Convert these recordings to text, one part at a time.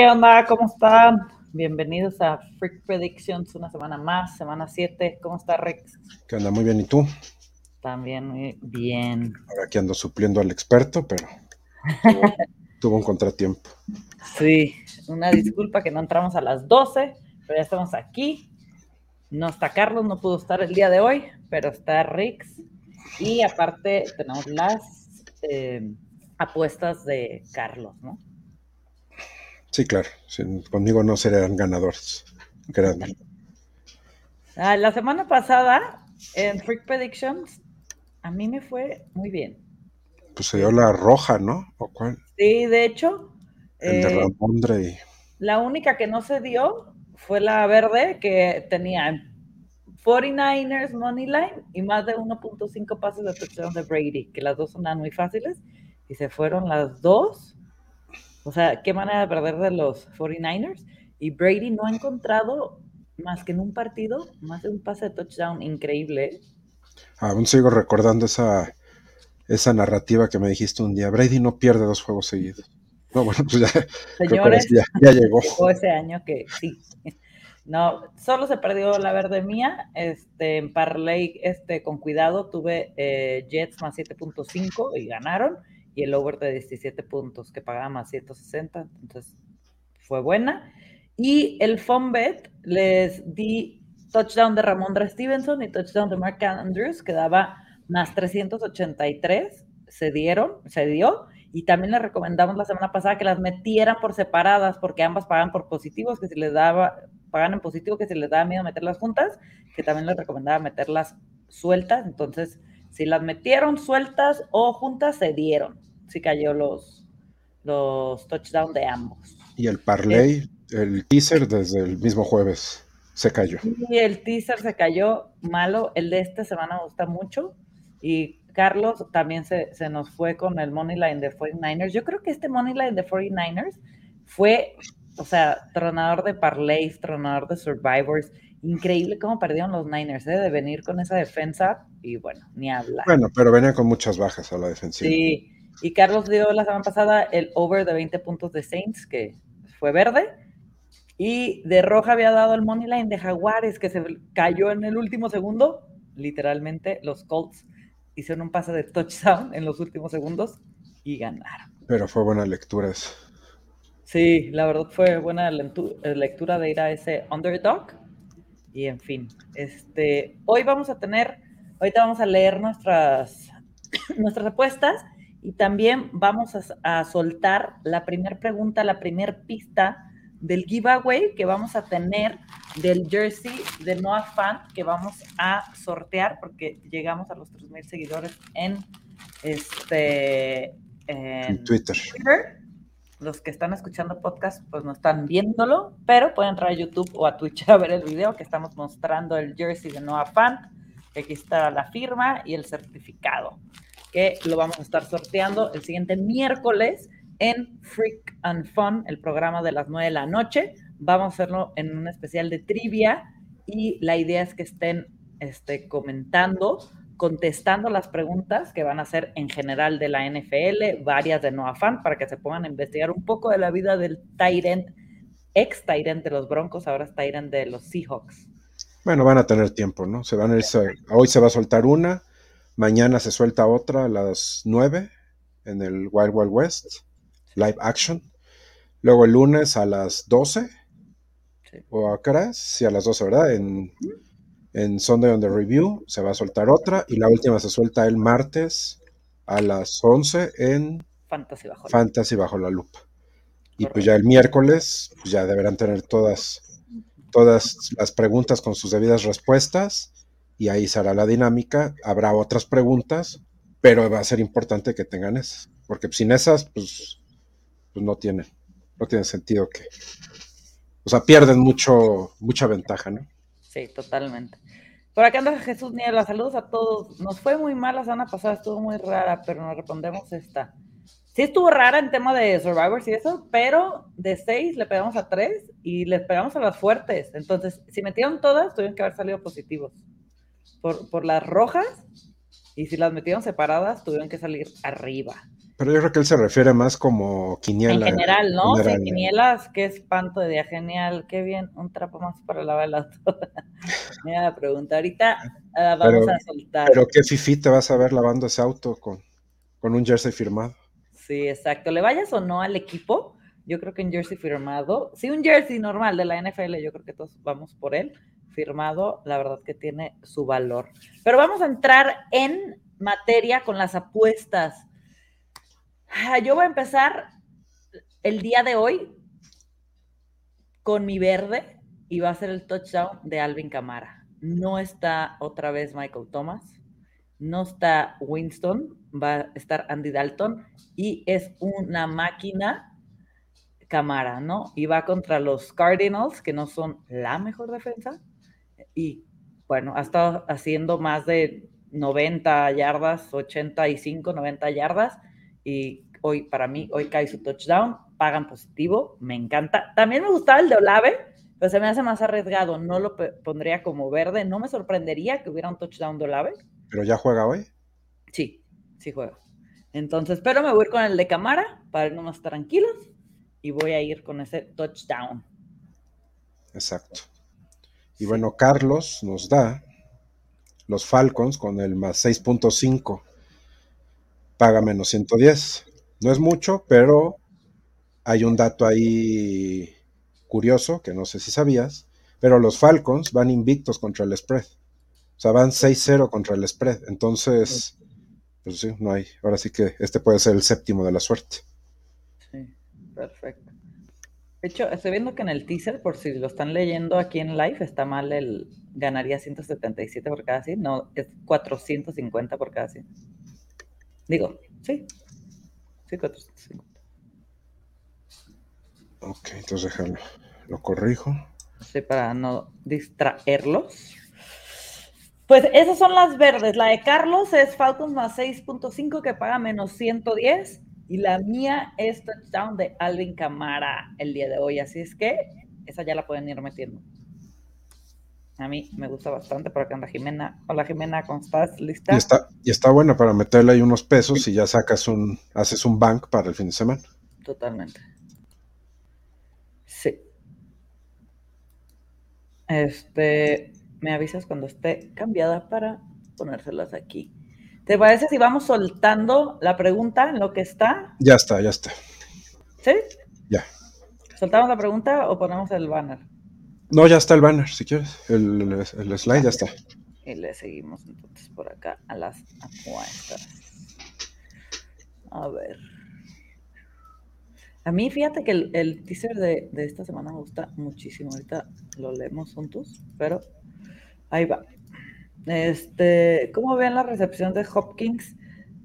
¿Qué onda? ¿Cómo están? Bienvenidos a Freak Predictions, una semana más, semana 7. ¿Cómo está Rex? ¿Qué onda? Muy bien, ¿y tú? También muy bien. Ahora aquí ando supliendo al experto, pero tuvo, un contratiempo. Sí, una disculpa que no entramos a las 12, pero ya estamos aquí. No está Carlos, no pudo estar el día de hoy, pero está Rix. Y aparte tenemos las eh, apuestas de Carlos, ¿no? Sí, claro. conmigo no serían ganadores. Ah, la semana pasada, en Freak Predictions, a mí me fue muy bien. Pues se dio la roja, ¿no? ¿O cuál? Sí, de hecho. El de eh, Ramondre. La única que no se dio fue la verde, que tenía 49ers Money Line y más de 1.5 pases de touchdown de Brady, que las dos son muy fáciles. Y se fueron las dos o sea, qué manera de perder de los 49ers. Y Brady no ha encontrado más que en un partido, más de un pase de touchdown increíble. Aún sigo recordando esa, esa narrativa que me dijiste un día. Brady no pierde dos juegos seguidos. No, bueno, pues ya, Señores, ya, llegó. ese año que sí. No, solo se perdió la verde mía. Este, en Parlay, este, con cuidado, tuve eh, Jets más 7.5 y ganaron el over de 17 puntos que pagaba más 160, entonces fue buena. Y el bet les di touchdown de Ramondra Stevenson y touchdown de Mark Andrews, que daba más 383, se dieron, se dio, y también les recomendamos la semana pasada que las metieran por separadas, porque ambas pagan por positivos, que si les daba, pagan en positivo, que si les daba miedo meterlas juntas, que también les recomendaba meterlas sueltas, entonces si las metieron sueltas o juntas, se dieron. Sí cayó los, los touchdowns de ambos. Y el parlay, el teaser desde el mismo jueves se cayó. Y el teaser se cayó malo. El de esta semana me gusta mucho. Y Carlos también se, se nos fue con el money line de 49ers. Yo creo que este money line de 49ers fue, o sea, tronador de parlays, tronador de survivors increíble cómo perdieron los Niners, ¿eh? de venir con esa defensa y bueno, ni hablar. Bueno, pero venían con muchas bajas a la defensiva. Sí, y Carlos dio la semana pasada el over de 20 puntos de Saints, que fue verde, y de roja había dado el money line de Jaguares, que se cayó en el último segundo, literalmente los Colts hicieron un pase de touchdown en los últimos segundos y ganaron. Pero fue buena lectura. Sí, la verdad fue buena lectura de ir a ese underdog y en fin, este, hoy vamos a tener, ahorita vamos a leer nuestras, nuestras apuestas y también vamos a, soltar la primera pregunta, la primera pista del giveaway que vamos a tener del jersey de Noah Fan que vamos a sortear porque llegamos a los 3.000 seguidores en, este, en Twitter. Los que están escuchando podcast pues no están viéndolo, pero pueden entrar a YouTube o a Twitch a ver el video que estamos mostrando el jersey de Noah Fant. Aquí está la firma y el certificado, que lo vamos a estar sorteando el siguiente miércoles en Freak and Fun, el programa de las 9 de la noche. Vamos a hacerlo en un especial de trivia y la idea es que estén este, comentando contestando las preguntas que van a ser en general de la NFL, varias de Noah Fan, para que se pongan a investigar un poco de la vida del Tyrant, ex Tyrant de los Broncos, ahora es Tyrant de los Seahawks. Bueno, van a tener tiempo, ¿no? Se van a hoy se va a soltar una, mañana se suelta otra a las 9 en el Wild Wild West, live action. Luego el lunes a las 12, o a qué Sí, a las 12, ¿verdad? En, en Sunday on the Review se va a soltar otra y la última se suelta el martes a las 11 en Fantasy Bajo, Fantasy bajo la Lupa. Y pues ya el miércoles pues ya deberán tener todas, todas las preguntas con sus debidas respuestas y ahí será la dinámica. Habrá otras preguntas, pero va a ser importante que tengan esas, porque sin esas pues, pues no tienen, no tiene sentido que, o sea, pierden mucho, mucha ventaja, ¿no? Sí, totalmente. Por acá anda Jesús Niebla, saludos a todos. Nos fue muy mal la semana pasada, estuvo muy rara, pero nos respondemos esta. Sí estuvo rara en tema de Survivors y eso, pero de seis le pegamos a tres y les pegamos a las fuertes. Entonces, si metieron todas, tuvieron que haber salido positivos. Por, por las rojas, y si las metieron separadas, tuvieron que salir arriba. Pero yo creo que él se refiere más como quiniela. En general, ¿no? sí, quinielas, qué espanto de día, genial, qué bien, un trapo más para la vela. Mira la pregunta, ahorita ah, vamos a soltar. Pero qué fifi te vas a ver lavando ese auto con, con un jersey firmado. Sí, exacto. Le vayas o no al equipo, yo creo que un jersey firmado, sí, un jersey normal de la NFL, yo creo que todos vamos por él, firmado, la verdad que tiene su valor. Pero vamos a entrar en materia con las apuestas. Ah, yo voy a empezar el día de hoy con mi verde y va a ser el touchdown de Alvin Camara. No está otra vez Michael Thomas, no está Winston, va a estar Andy Dalton y es una máquina Camara, ¿no? Y va contra los Cardinals, que no son la mejor defensa. Y bueno, ha estado haciendo más de 90 yardas, 85, 90 yardas y hoy para mí, hoy cae su touchdown, pagan positivo, me encanta. También me gustaba el de Olave, pero se me hace más arriesgado, no lo pondría como verde, no me sorprendería que hubiera un touchdown de Olave. ¿Pero ya juega hoy? Sí, sí juega. Entonces, pero me voy a ir con el de Camara para irnos más tranquilos y voy a ir con ese touchdown. Exacto. Y bueno, Carlos nos da los Falcons con el más 6.5 paga menos 110. No es mucho, pero hay un dato ahí curioso que no sé si sabías, pero los Falcons van invictos contra el spread. O sea, van 6-0 contra el spread. Entonces, pues sí, no hay. Ahora sí que este puede ser el séptimo de la suerte. Sí, perfecto. De hecho, estoy viendo que en el teaser, por si lo están leyendo aquí en live, está mal el ganaría 177 por cada 100. No, es 450 por cada 100. Digo, sí. Sí, 450. Ok, entonces déjalo. Lo corrijo. Sí, para no distraerlos. Pues esas son las verdes. La de Carlos es Falcons más 6.5 que paga menos 110. Y la mía es touchdown de Alvin Camara el día de hoy. Así es que esa ya la pueden ir metiendo. A mí me gusta bastante, por acá anda Jimena. Hola Jimena, ¿cómo estás? ¿Lista? Y está, y está buena para meterle ahí unos pesos y ya sacas un, haces un bank para el fin de semana. Totalmente. Sí. Este, me avisas cuando esté cambiada para ponérselas aquí. ¿Te parece si vamos soltando la pregunta en lo que está? Ya está, ya está. ¿Sí? Ya. ¿Soltamos la pregunta o ponemos el banner? No, ya está el banner, si quieres. El, slide ya está. Y le seguimos entonces por acá a las apuestas. A ver. A mí, fíjate que el, teaser de, esta semana me gusta muchísimo. Ahorita lo leemos juntos, pero ahí va. Este, ¿Cómo ven la recepción de Hopkins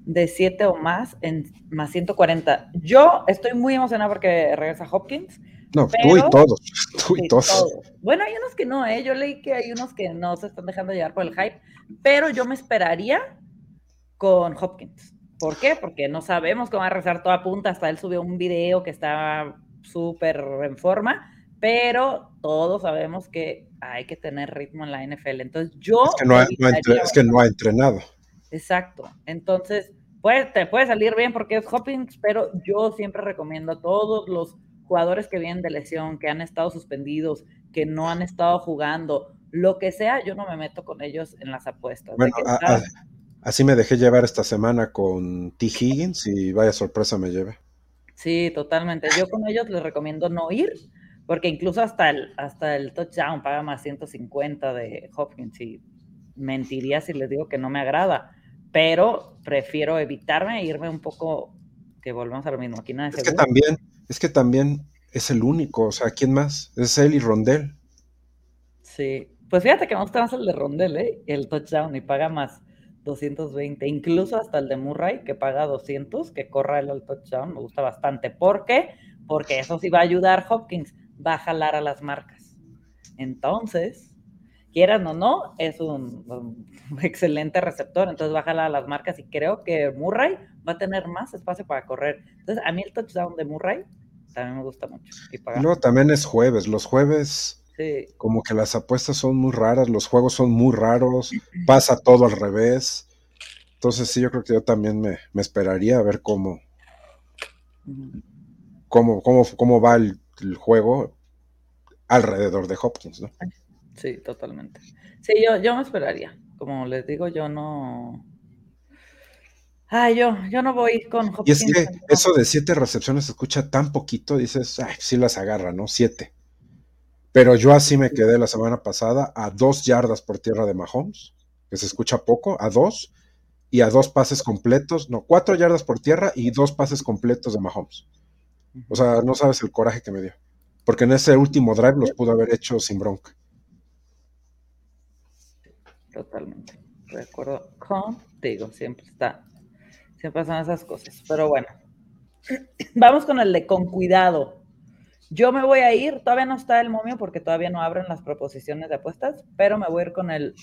de 7 o más en más 140? Yo estoy muy emocionada porque regresa Hopkins. No, tú y todos. Tú y todos. Bueno, hay unos que no, ¿eh? Yo leí que hay unos que no se están dejando llevar por el hype, pero yo me esperaría con Hopkins. ¿Por qué? Porque no sabemos cómo va a rezar toda punta. Hasta él subió un video que está súper en forma, pero todos sabemos que hay que tener ritmo en la NFL. Entonces, yo. Es que no, ha, es que no ha entrenado. Exacto. Entonces, puede, te puede salir bien porque es Hopkins, pero yo siempre recomiendo a todos los jugadores que vienen de lesión, que han estado suspendidos, que no han estado jugando, lo que sea, yo no me meto con ellos en las apuestas. Bueno, así me dejé llevar esta semana con T. Higgins y vaya sorpresa me lleve. Sí, totalmente. Yo con ellos les recomiendo no ir, porque incluso hasta el, hasta el touchdown paga más 150 de Hopkins y mentiría si les digo que no me agrada, pero prefiero evitarme e irme un poco, que volvamos a lo mismo, aquí nada es que también es que también es el único, o sea, ¿quién más? Es él y Rondel. Sí, pues fíjate que me gusta más el de Rondel, ¿eh? El touchdown y paga más 220, incluso hasta el de Murray que paga 200, que corra el touchdown, me gusta bastante. ¿Por qué? Porque eso sí va a ayudar Hopkins, va a jalar a las marcas. Entonces, quieran o no, es un, un, excelente receptor, entonces va a jalar a las marcas y creo que Murray va a tener más espacio para correr. Entonces, a mí el touchdown de Murray también me gusta mucho. no, también es jueves. Los jueves, como que las apuestas son muy raras, los juegos son muy raros, pasa todo al revés. Entonces, sí, yo creo que yo también me, esperaría a ver cómo, cómo, cómo, cómo va el, juego alrededor de Hopkins, ¿no? Sí, totalmente. Sí, yo, yo me esperaría. Como les digo, yo no. Ay, yo, yo no voy con Hopkins. Y es que eso de siete recepciones se escucha tan poquito, dices, ay, sí las agarra, ¿no? Siete. Pero yo así me quedé la semana pasada a dos yardas por tierra de Mahomes, que se escucha poco, a dos, y a dos pases completos, no, cuatro yardas por tierra y dos pases completos de Mahomes. O sea, no sabes el coraje que me dio. Porque en ese último drive los pudo haber hecho sin bronca. Totalmente. De acuerdo contigo, siempre está. Siempre son esas cosas. Pero bueno. Vamos con el de con cuidado. Yo me voy a ir, todavía no está el momio porque todavía no abren las proposiciones de apuestas, pero me voy a ir con el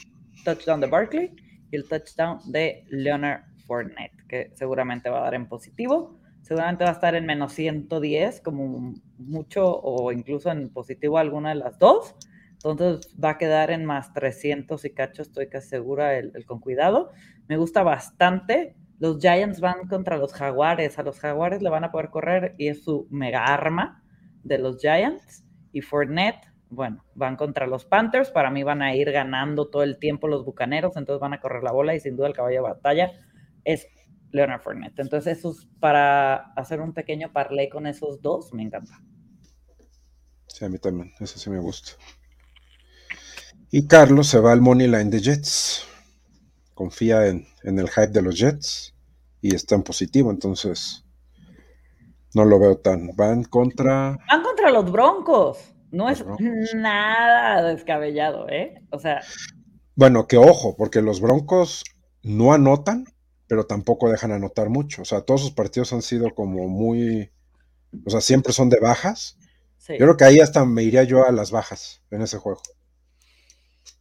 touchdown de Barkley y el touchdown de Leonard Fournette, que seguramente va a dar en positivo. Seguramente va a estar en menos 110, como mucho, o incluso en positivo alguna de las dos. Entonces va a quedar en más 300 y cacho, estoy casi segura, el, con cuidado. Me gusta bastante. Los Giants van contra los Jaguares. A los Jaguares le van a poder correr y es su mega arma de los Giants y Fournette, bueno, van contra los Panthers. Para mí van a ir ganando todo el tiempo los Bucaneros, entonces van a correr la bola y sin duda el caballo de batalla es Leonard Fournette. Entonces, eso es para hacer un pequeño parlay con esos dos, me encanta. Sí, a mí también, eso sí me gusta. Y Carlos se va al money line de Jets. Confía en, en el hype de los Jets y está en positivo, entonces no lo veo tan. Van contra. Van contra los Broncos. No es nada descabellado, ¿eh? O sea. Bueno, que ojo, porque los Broncos no anotan, pero tampoco dejan anotar mucho. O sea, todos sus partidos han sido como muy. O sea, siempre son de bajas. Yo creo que ahí hasta me iría yo a las bajas en ese juego.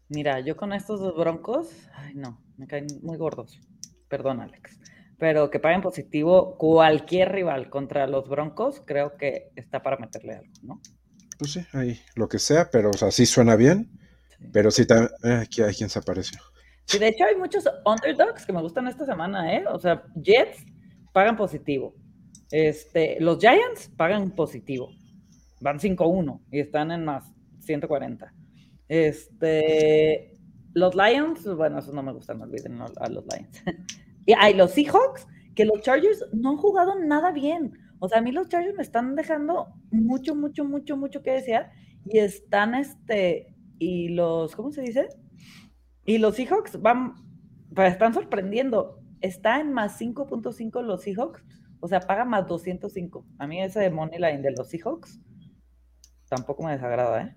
Mira, yo con estos dos broncos, ay no, me caen muy gordos. Perdón, Alex pero que paguen positivo cualquier rival contra los Broncos, creo que está para meterle algo, ¿no? Pues sí, ahí, lo que sea, pero o sea, sí suena bien, pero sí, también, eh, aquí hay quien se apareció. Sí, de hecho hay muchos underdogs que me gustan esta semana, ¿eh? O sea, Jets pagan positivo, este, los Giants pagan positivo, van 5-1 y están en más 140. Este, los Lions, bueno, eso no me gusta, no olviden a los Lions. Y hay los Seahawks, que los Chargers no han jugado nada bien. O sea, a mí los Chargers me están dejando mucho, mucho, mucho, mucho que desear. Y están, este, y los, ¿cómo se dice? Y los Seahawks van, están sorprendiendo. Está en más 5.5 los Seahawks. O sea, paga más 205. A mí ese de Money Line de los Seahawks tampoco me desagrada, ¿eh?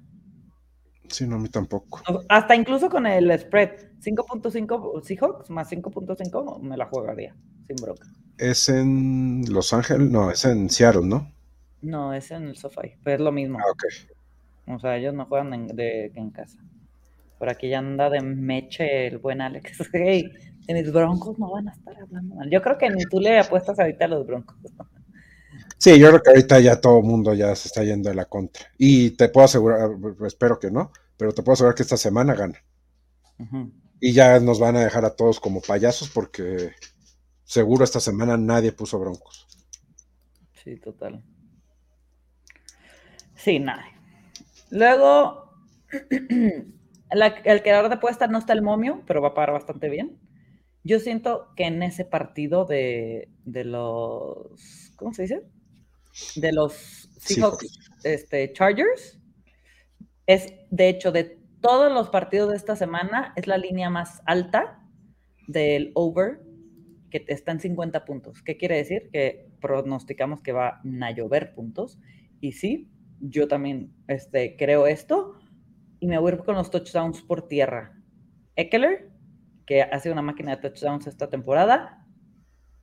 Sí, no, a mí tampoco. Hasta incluso con el spread, 5.5 Seahawks más 5.5 me la jugaría, sin broca. ¿Es en Los Ángeles? No, es en Seattle, ¿no? No, es en el SoFi, pero es lo mismo. Ah, ok. O sea, ellos no juegan en, de, en casa. Por aquí ya anda de meche el buen Alex. Hey, en mis broncos no van a estar hablando mal. Yo creo que ni tú le apuestas ahorita a los broncos. Sí, yo creo que ahorita ya todo el mundo ya se está yendo de la contra. Y te puedo asegurar, espero que no, pero te puedo asegurar que esta semana gana. Y ya nos van a dejar a todos como payasos porque seguro esta semana nadie puso broncos. Sí, total. Sí, nadie. Luego, el creador de apuesta no está el momio, pero va a pagar bastante bien. Yo siento que en ese partido de, de los, ¿cómo se dice? de los Seahawks este, Chargers. Es, de hecho, de todos los partidos de esta semana, es la línea más alta del over, que está en 50 puntos. ¿Qué quiere decir? Que pronosticamos que va a llover puntos. Y sí, yo también este, creo esto. Y me voy a ir con los touchdowns por tierra. Eckler, que ha sido una máquina de touchdowns esta temporada.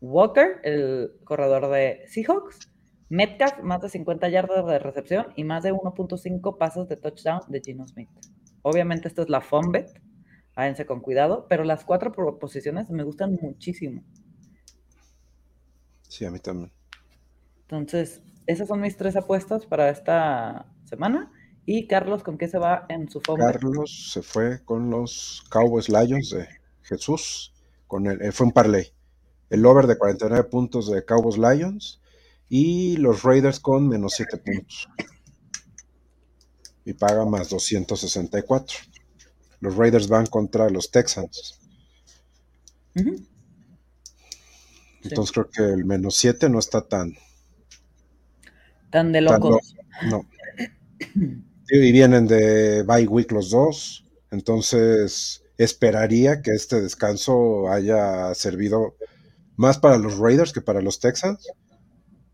Walker, el corredor de Seahawks. Metcalf, más de 50 yardas de recepción y más de 1.5 pasos de touchdown de Gino Smith. Obviamente esto es la bet, váyanse con cuidado, pero las cuatro proposiciones me gustan muchísimo. Sí, a mí también. Entonces, esas son mis tres apuestas para esta semana. Y Carlos, ¿con qué se va en su fondo? Carlos se fue con los Cowboys Lions de Jesús, con el, fue un parlay. El over de 49 puntos de Cowboys Lions Y los Raiders con menos 7 puntos. Y paga más 264. Los Raiders van contra los Texans. Entonces creo que el menos 7 no está tan... Tan de locos. no. Y vienen de bye week los dos. Entonces esperaría que este descanso haya servido más para los Raiders que para los Texans.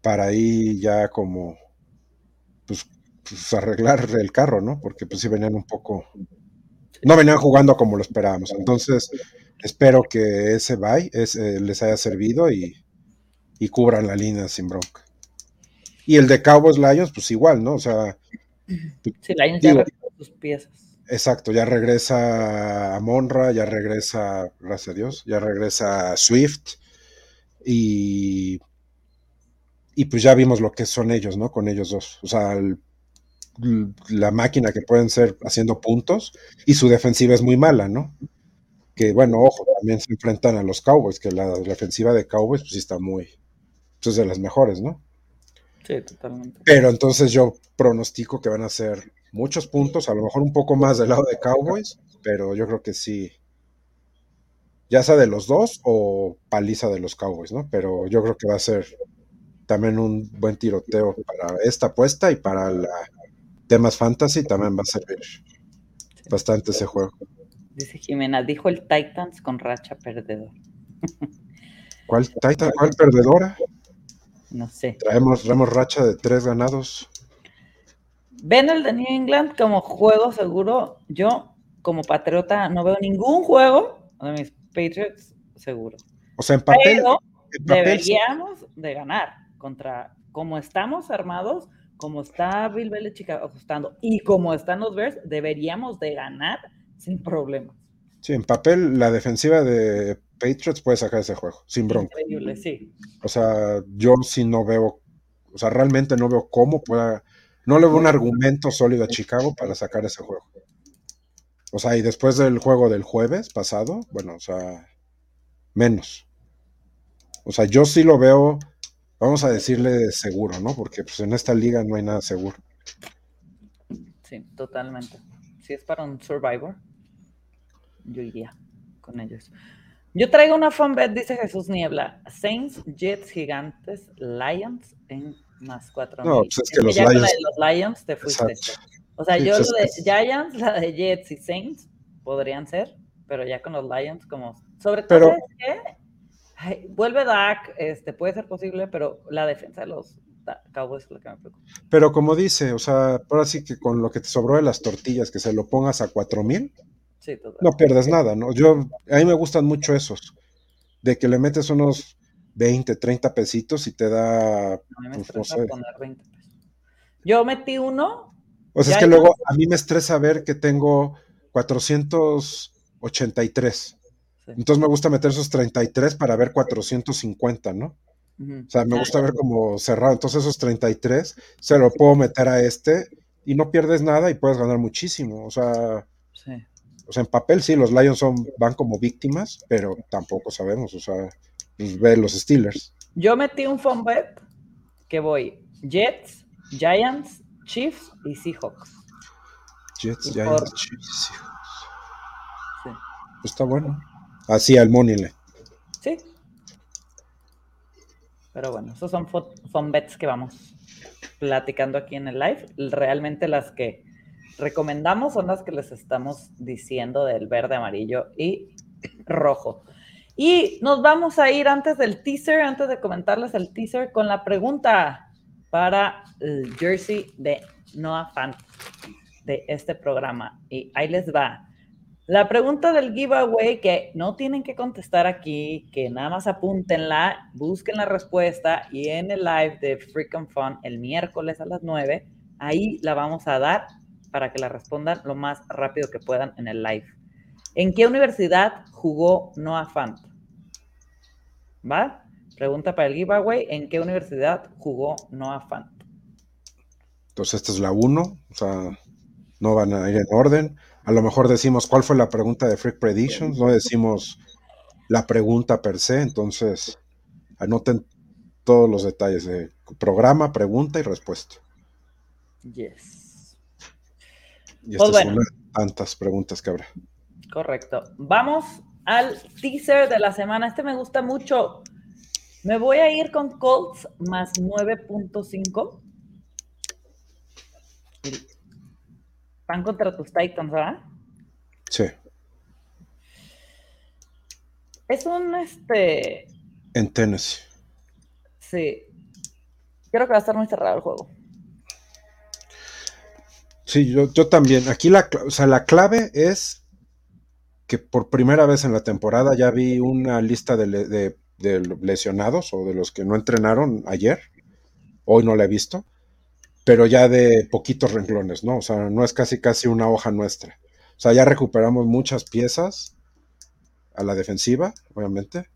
Para ahí ya como pues, pues arreglar el carro, ¿no? Porque pues sí venían un poco no venían jugando como lo esperábamos. Entonces, espero que ese bye les haya servido y, cubran la línea sin bronca. Y el de Cowboys Lions, pues igual, ¿no? O sea. Sí, sus piezas. Exacto, ya regresa a Monra, ya regresa, gracias a Dios, ya regresa Swift. Y. Y pues ya vimos lo que son ellos, ¿no? Con ellos dos. O sea, el la máquina que pueden ser haciendo puntos y su defensiva es muy mala, ¿no? Que bueno, ojo, también se enfrentan a los Cowboys, que la defensiva de Cowboys pues sí está muy, pues es de las mejores, ¿no? Sí, totalmente. Pero entonces yo pronostico que van a ser muchos puntos, a lo mejor un poco más del lado de Cowboys, pero yo creo que sí, ya sea de los dos o paliza de los Cowboys, ¿no? Pero yo creo que va a ser también un buen tiroteo para esta apuesta y para la temas fantasy también va a servir bastante ese juego. Dice Jimena, dijo el Titans con racha perdedor. ¿Cuál Titan? ¿Cuál perdedora? No sé. Traemos, traemos racha de tres ganados. ¿Ven el de New England como juego seguro? Yo, como patriota, no veo ningún juego de mis Patriots seguro. O sea, en papel. deberíamos de ganar contra, como estamos armados, como está Bill Belichick ajustando y como están los Bears, deberíamos de ganar sin problemas. Sí, en papel la defensiva de Patriots puede sacar ese juego, sin bronca. Increíble, sí. O sea, yo sí no veo, o sea, realmente no veo cómo pueda, no le veo un argumento sólido a Chicago para sacar ese juego. O sea, y después del juego del jueves pasado, bueno, o sea, menos. O sea, yo sí lo veo vamos a decirle seguro, ¿no? Porque pues en esta liga no hay nada seguro. Sí, totalmente. Si es para un Survivor, yo iría con ellos. Yo traigo una fan bet, dice Jesús Niebla. Saints, Jets, Gigantes, Lions en más cuatro. No, pues es que los Lions... los Lions te fuiste. O sea, yo pues lo de Giants, la de Jets y Saints podrían ser, pero ya con los Lions como... Sobre todo, pero... ¿qué? vuelve Dak, este, puede ser posible, pero la defensa de los Cowboys es lo que me preocupa. Pero como dice, o sea, ahora sí que con lo que te sobró de las tortillas, que se lo pongas a cuatro mil, no pierdes nada, ¿no? Yo, a mí me gustan mucho esos, de que le metes unos 20, 30 pesitos y te da... Me pues, poner 20 pesos. Yo metí uno. O sea, es que luego a mí me estresa ver que tengo 483 entonces me gusta meter esos 33 para ver 450, ¿no? O sea, me gusta ver como cerrado. Entonces esos 33 se lo puedo meter a este y no pierdes nada y puedes ganar muchísimo. O sea, o sea en papel sí, los Lions son, van como víctimas, pero tampoco sabemos. O sea, pues, ve los Steelers. Yo metí un fun bet que voy Jets, Giants, Chiefs y Seahawks. Jets, Giants, Chiefs y Seahawks. Sí. Pues está bueno. Así al Monile. Sí. Pero bueno, esos son, son bets que vamos platicando aquí en el live. Realmente las que recomendamos son las que les estamos diciendo del verde, amarillo y rojo. Y nos vamos a ir antes del teaser, antes de comentarles el teaser, con la pregunta para el jersey de Noah Fan de este programa. Y ahí les va. La pregunta del giveaway que no tienen que contestar aquí, que nada más apúntenla, busquen la respuesta y en el live de Freakin' Fun el miércoles a las 9, ahí la vamos a dar para que la respondan lo más rápido que puedan en el live. ¿En qué universidad jugó Noah Fant? ¿Va? Pregunta para el giveaway, ¿en qué universidad jugó Noah Fant? Entonces esta es la 1, o sea, no van a ir en orden. A lo mejor decimos cuál fue la pregunta de Freak Predictions, no decimos la pregunta per se, entonces anoten todos los detalles de programa, pregunta y respuesta. Yes. Y pues son tantas preguntas que habrá. Correcto. Vamos al teaser de la semana. Este me gusta mucho. Me voy a ir con Colts más 9.5. Van contra tus Titans, ¿verdad? Sí. Es un este. En Tennessee. Sí. Creo que va a estar muy cerrado el juego. Sí, yo, yo también. Aquí la, o sea, la clave es que por primera vez en la temporada ya vi una lista de, lesionados o de los que no entrenaron ayer. Hoy no la he visto, pero ya de poquitos renglones, ¿no? O sea, no es casi casi una hoja nuestra. O sea, ya recuperamos muchas piezas a la defensiva, obviamente.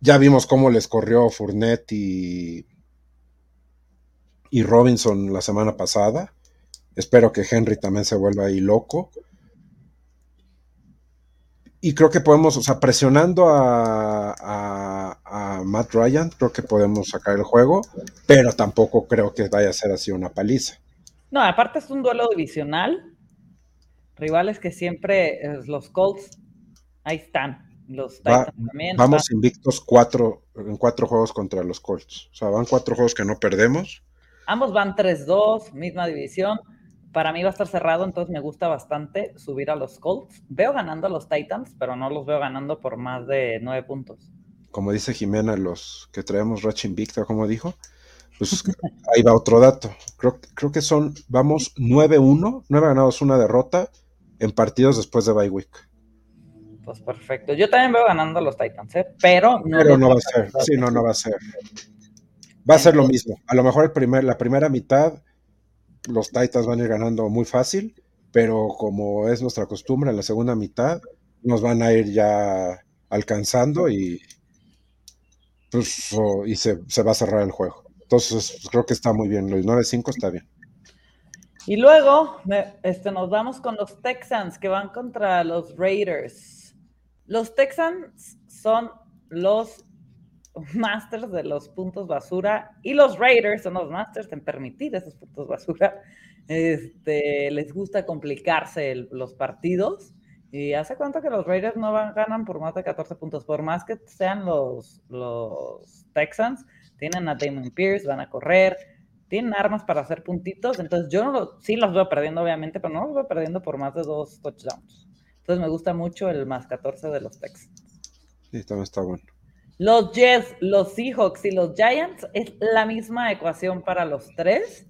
Ya vimos cómo les corrió Fournette y, y Robinson la semana pasada. Espero que Henry también se vuelva ahí loco y creo que podemos, o sea, presionando a, Matt Ryan, creo que podemos sacar el juego, pero tampoco creo que vaya a ser así una paliza. No, aparte es un duelo divisional. Rivales que siempre, eh, los Colts, ahí están. Los Titans también. Vamos invictos cuatro, en cuatro juegos contra los Colts. O sea, van cuatro juegos que no perdemos. Ambos van 3-2, misma división. Para mí va a estar cerrado, entonces me gusta bastante subir a los Colts. Veo ganando a los Titans, pero no los veo ganando por más de nueve puntos. Como dice Jimena, los que traemos Ratchin Victor, como dijo, pues ahí va otro dato. Creo, creo que son, vamos 9-1, 9 ganados, una derrota en partidos después de bye week. Pues perfecto. Yo también veo ganando a los Titans, ¿eh? pero no. Pero no va a ser. Sí, no, no va a ser. Va a ser lo mismo. A lo mejor el primer, la primera mitad los Titans van a ir ganando muy fácil, pero como es nuestra costumbre, en la segunda mitad nos van a ir ya alcanzando y, pues, y se, va a cerrar el juego. Entonces, pues, creo que está muy bien. Los 9-5 está bien. Y luego este, nos vamos con los Texans que van contra los Raiders. Los Texans son los masters de los puntos basura y los Raiders son los masters en permitir esos puntos basura. Este, les gusta complicarse los partidos. Y hace cuenta que los Raiders no van, ganan por más de 14 puntos, por más que sean los, los Texans, tienen a Damon Pierce, van a correr, tienen armas para hacer puntitos, entonces yo no sí los veo perdiendo obviamente, pero no los veo perdiendo por más de dos touchdowns. Entonces me gusta mucho el más 14 de los Texans. Sí, también está bueno. Los Jets, los Seahawks y los Giants es la misma ecuación para los tres.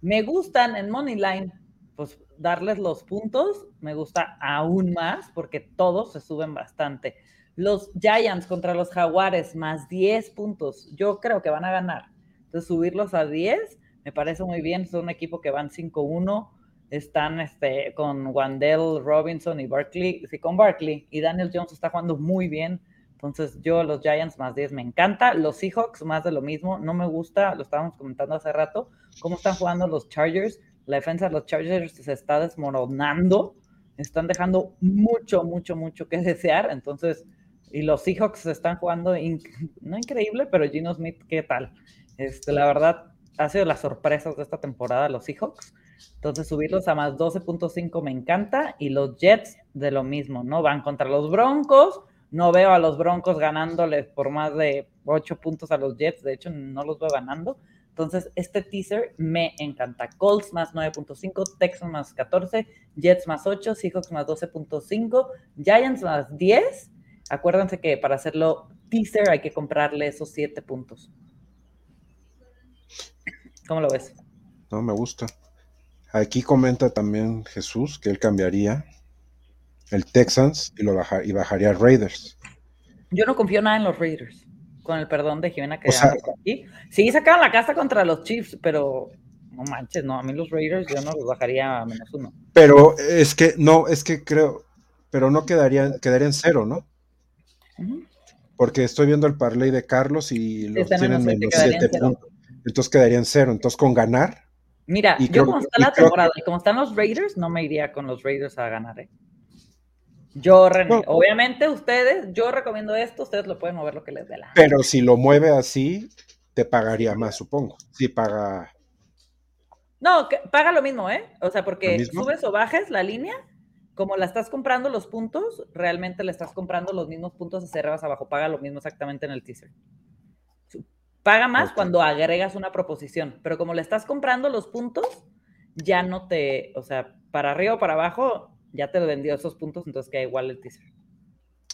Me gustan en Moneyline, pues darles los puntos, me gusta aún más porque todos se suben bastante. Los Giants contra los Jaguares, más 10 puntos. Yo creo que van a ganar. Entonces, subirlos a 10 me parece muy bien. Son un equipo que van 5-1. Están este, con Wandell Robinson y Barkley. Sí, con Barkley. Y Daniel Jones está jugando muy bien. Entonces, yo los Giants más 10 me encanta. Los Seahawks más de lo mismo. No me gusta, lo estábamos comentando hace rato, cómo están jugando los Chargers. La defensa de los Chargers se está desmoronando. Están dejando mucho, mucho, mucho que desear. Entonces, y los Seahawks están jugando, no increíble, pero Gino Smith, ¿qué tal? Este, la verdad, ha sido las sorpresas de esta temporada los Seahawks. Entonces, subirlos a más 12.5 me encanta. Y los Jets de lo mismo, ¿no? Van contra los Broncos no veo a los Broncos ganándoles por más de 8 puntos a los Jets. De hecho, no los veo ganando. Entonces, este teaser me encanta. Colts más 9.5, Texans más 14, Jets más 8, Seahawks más 12.5, Giants más 10. Acuérdense que para hacerlo teaser hay que comprarle esos 7 puntos. ¿Cómo lo ves? No, me gusta. Aquí comenta también Jesús que él cambiaría el Texans y, lo y bajaría Raiders. Yo no confío nada en los Raiders, con el perdón de Jimena que aquí. Sí, sacaron la casa contra los Chiefs, pero no manches, no, a mí los Raiders yo no los bajaría a menos uno. Pero es que, no, es que creo, pero no quedaría, quedaría en cero, ¿no? Porque estoy viendo el parlay de Carlos y los tienen menos siete puntos. Entonces quedaría en cero. Entonces con ganar. Mira, yo como está la temporada y como están los Raiders, no me iría con los Raiders a ganar, ¿eh? Yo, obviamente ustedes, yo recomiendo esto, ustedes lo pueden mover lo que les dé la Pero si lo mueve así, te pagaría más, supongo. Si paga. No, paga lo mismo, ¿eh? O sea, porque subes o bajes la línea, como la estás comprando los puntos, realmente le estás comprando los mismos puntos hacia arriba, abajo. Paga lo mismo exactamente en el teaser. Paga más cuando agregas una proposición, pero como le estás comprando los puntos, ya no te, o sea, para arriba o para abajo, ya te vendió esos puntos, entonces queda igual el teaser.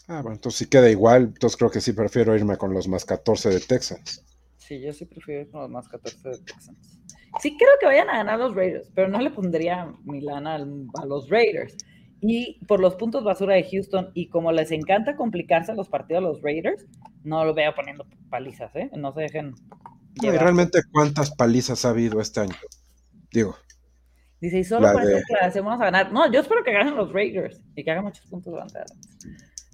Ah, bueno, entonces sí queda igual, entonces creo que sí prefiero irme con los más 14 de Texans. Sí, yo sí prefiero ir con los más 14 de Texans. Sí creo que vayan a ganar los Raiders, pero no le pondría Milana a los Raiders. Y por los puntos basura de Houston, y como les encanta complicarse los partidos a los Raiders, no lo veo poniendo palizas, ¿eh? No se dejen. ¿Y realmente cuántas palizas ha habido este año? Digo. Dice, y solo por eso hacemos a ganar. No, yo espero que ganen los Raiders y que hagan muchos puntos durante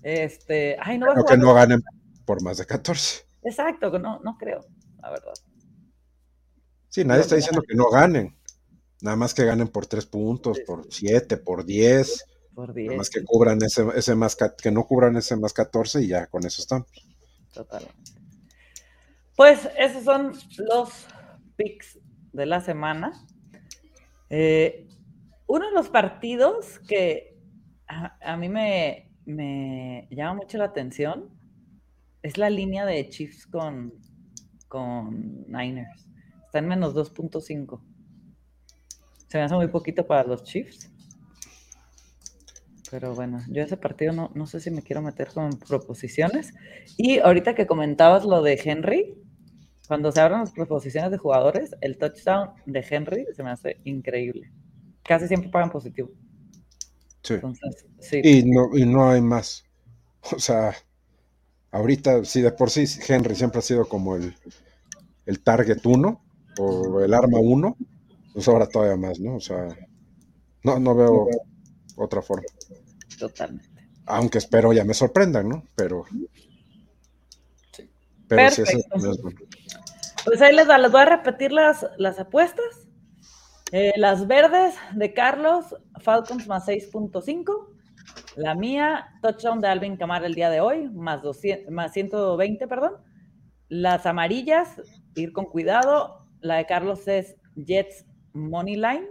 Este, ay, no va que no ganen por más de 14. Exacto, no, no creo, la verdad. Sí, nadie está diciendo que no ganen. Nada más que ganen por 3 puntos, por 7, por 10. Nada más que cubran ese, ese más que no cubran ese más 14 y ya con eso estamos. Totalmente. Pues esos son los picks de la semana. Eh, uno de los partidos que a, mí me, me, llama mucho la atención es la línea de Chiefs con, con Niners. Está en menos 2.5. Se me hace muy poquito para los Chiefs. Pero bueno, yo ese partido no, no sé si me quiero meter con proposiciones. Y ahorita que comentabas lo de Henry, cuando se abren las proposiciones de jugadores, el touchdown de Henry se me hace increíble. Casi siempre pagan positivo. Sí. sí. Y, no, y no hay más. O sea, ahorita, si de por sí Henry siempre ha sido como el, el target 1 o el arma 1, pues ahora todavía más, ¿no? O sea, no, no veo otra forma. Totalmente. Aunque espero ya me sorprendan, ¿no? Pero. Sí. Pero sí, eso es bueno. Pues ahí les, voy a repetir las, las apuestas. Eh, las verdes de Carlos, Falcons más 6.5. La mía, touchdown de Alvin Camara el día de hoy, más, 200, más 120, perdón. Las amarillas, ir con cuidado. La de Carlos es Jets Money Line,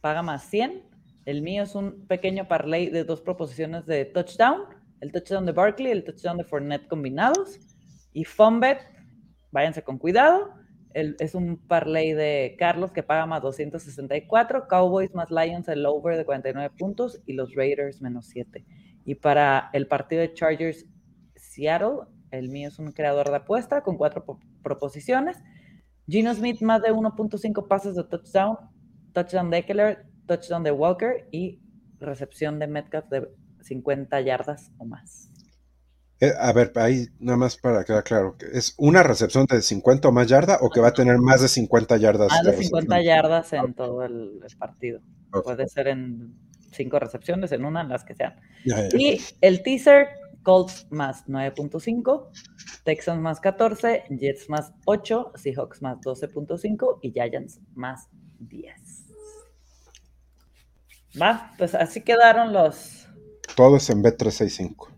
paga más 100. El mío es un pequeño parlay de dos proposiciones de touchdown, el touchdown de Barkley el touchdown de Fournette combinados. Y Funbet, váyanse con cuidado. es un parlay de Carlos que paga más 264, Cowboys más Lions el over de 49 puntos y los Raiders menos 7. Y para el partido de Chargers Seattle, el mío es un creador de apuesta con cuatro proposiciones. Gino Smith más de 1.5 pases de touchdown, touchdown de Eckler, touchdown de Walker y recepción de Metcalf de 50 yardas o más. Eh, a ver, ahí nada más para quedar claro, ¿es una recepción de 50 o más yardas o que va a tener más de 50 yardas? Más de, 50 yardas en todo el, partido. Puede ser en cinco recepciones, en una, en las que sean. Y el teaser, Colts más 9.5, Texans más 14, Jets más 8, Seahawks más 12.5 y Giants más 10. Va, pues así quedaron los. Todos en B365.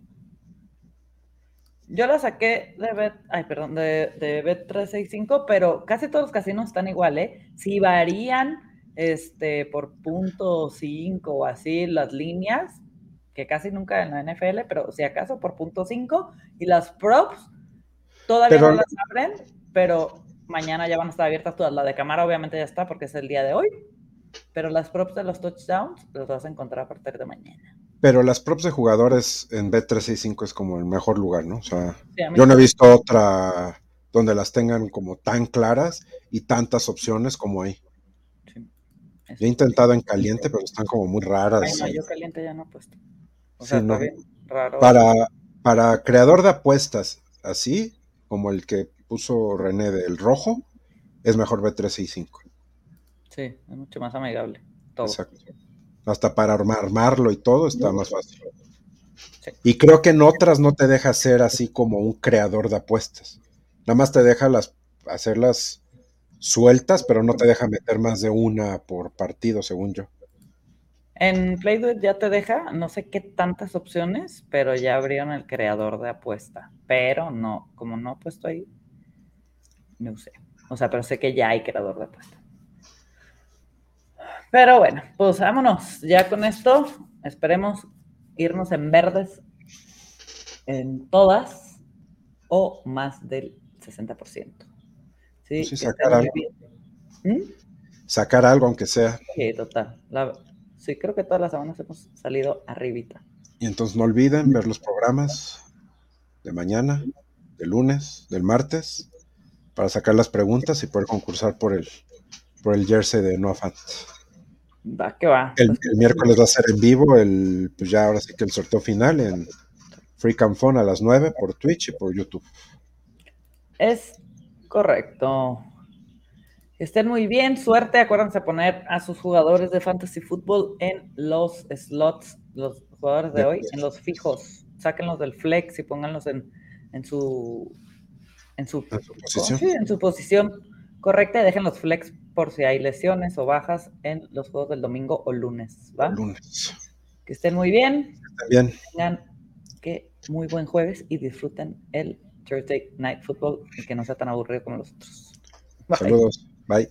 Yo la saqué de Bet, ay, perdón, de, de Bet365, pero casi todos los casinos están igual, ¿eh? Si varían este, por punto 5 o así las líneas, que casi nunca en la NFL, pero si acaso por punto 5, y las props todavía no las abren, pero mañana ya van a estar abiertas todas. La de cámara obviamente ya está porque es el día de hoy, pero las props de los touchdowns los vas a encontrar a partir de mañana. Pero las props de jugadores en B365 es como el mejor lugar, ¿no? O sea, yo no he visto otra donde las tengan como tan claras y tantas opciones como ahí. he intentado en caliente, pero están como muy raras. yo caliente ya no he puesto. O sea, no. Para, para creador de apuestas así, como el que puso René del rojo, es mejor B365. Sí, es mucho más amigable. Exacto. Hasta para armarlo y todo está más fácil. Y creo que en otras no te deja ser así como un creador de apuestas. Nada más te deja las, hacerlas sueltas, pero no te deja meter más de una por partido, según yo. En Playduet ya te deja, no sé qué tantas opciones, pero ya abrieron el creador de apuesta. Pero no, como no he puesto ahí, no sé. O sea, pero sé que ya hay creador de apuesta. Pero bueno, pues vámonos. Ya con esto, esperemos irnos en verdes en todas o más del 60%. Sí, pues sacar, algo. ¿Mm? sacar algo, aunque sea. Sí, total. sí, creo que todas las semanas hemos salido arribita. Y entonces no olviden ver los programas de mañana, del lunes, del martes, para sacar las preguntas y poder concursar por el, por el jersey de No Fat. Va, que va. El, miércoles va a ser en vivo, el, pues ya ahora sí que el sorteo final en Free Phone a las 9 por Twitch y por YouTube. Es correcto. Estén muy bien, suerte. Acuérdense poner a sus jugadores de fantasy fútbol en los slots, los jugadores de hoy, en los fijos. Sáquenlos del flex y pónganlos en, en su en su, posición. en su posición correcta y dejen los flex por si hay lesiones o bajas en los juegos del domingo o lunes, ¿va? Lunes. Que estén muy bien. bien. Tengan que muy buen jueves y disfruten el Thursday Night Football y que no sea tan aburrido como los otros. Saludos. Bye.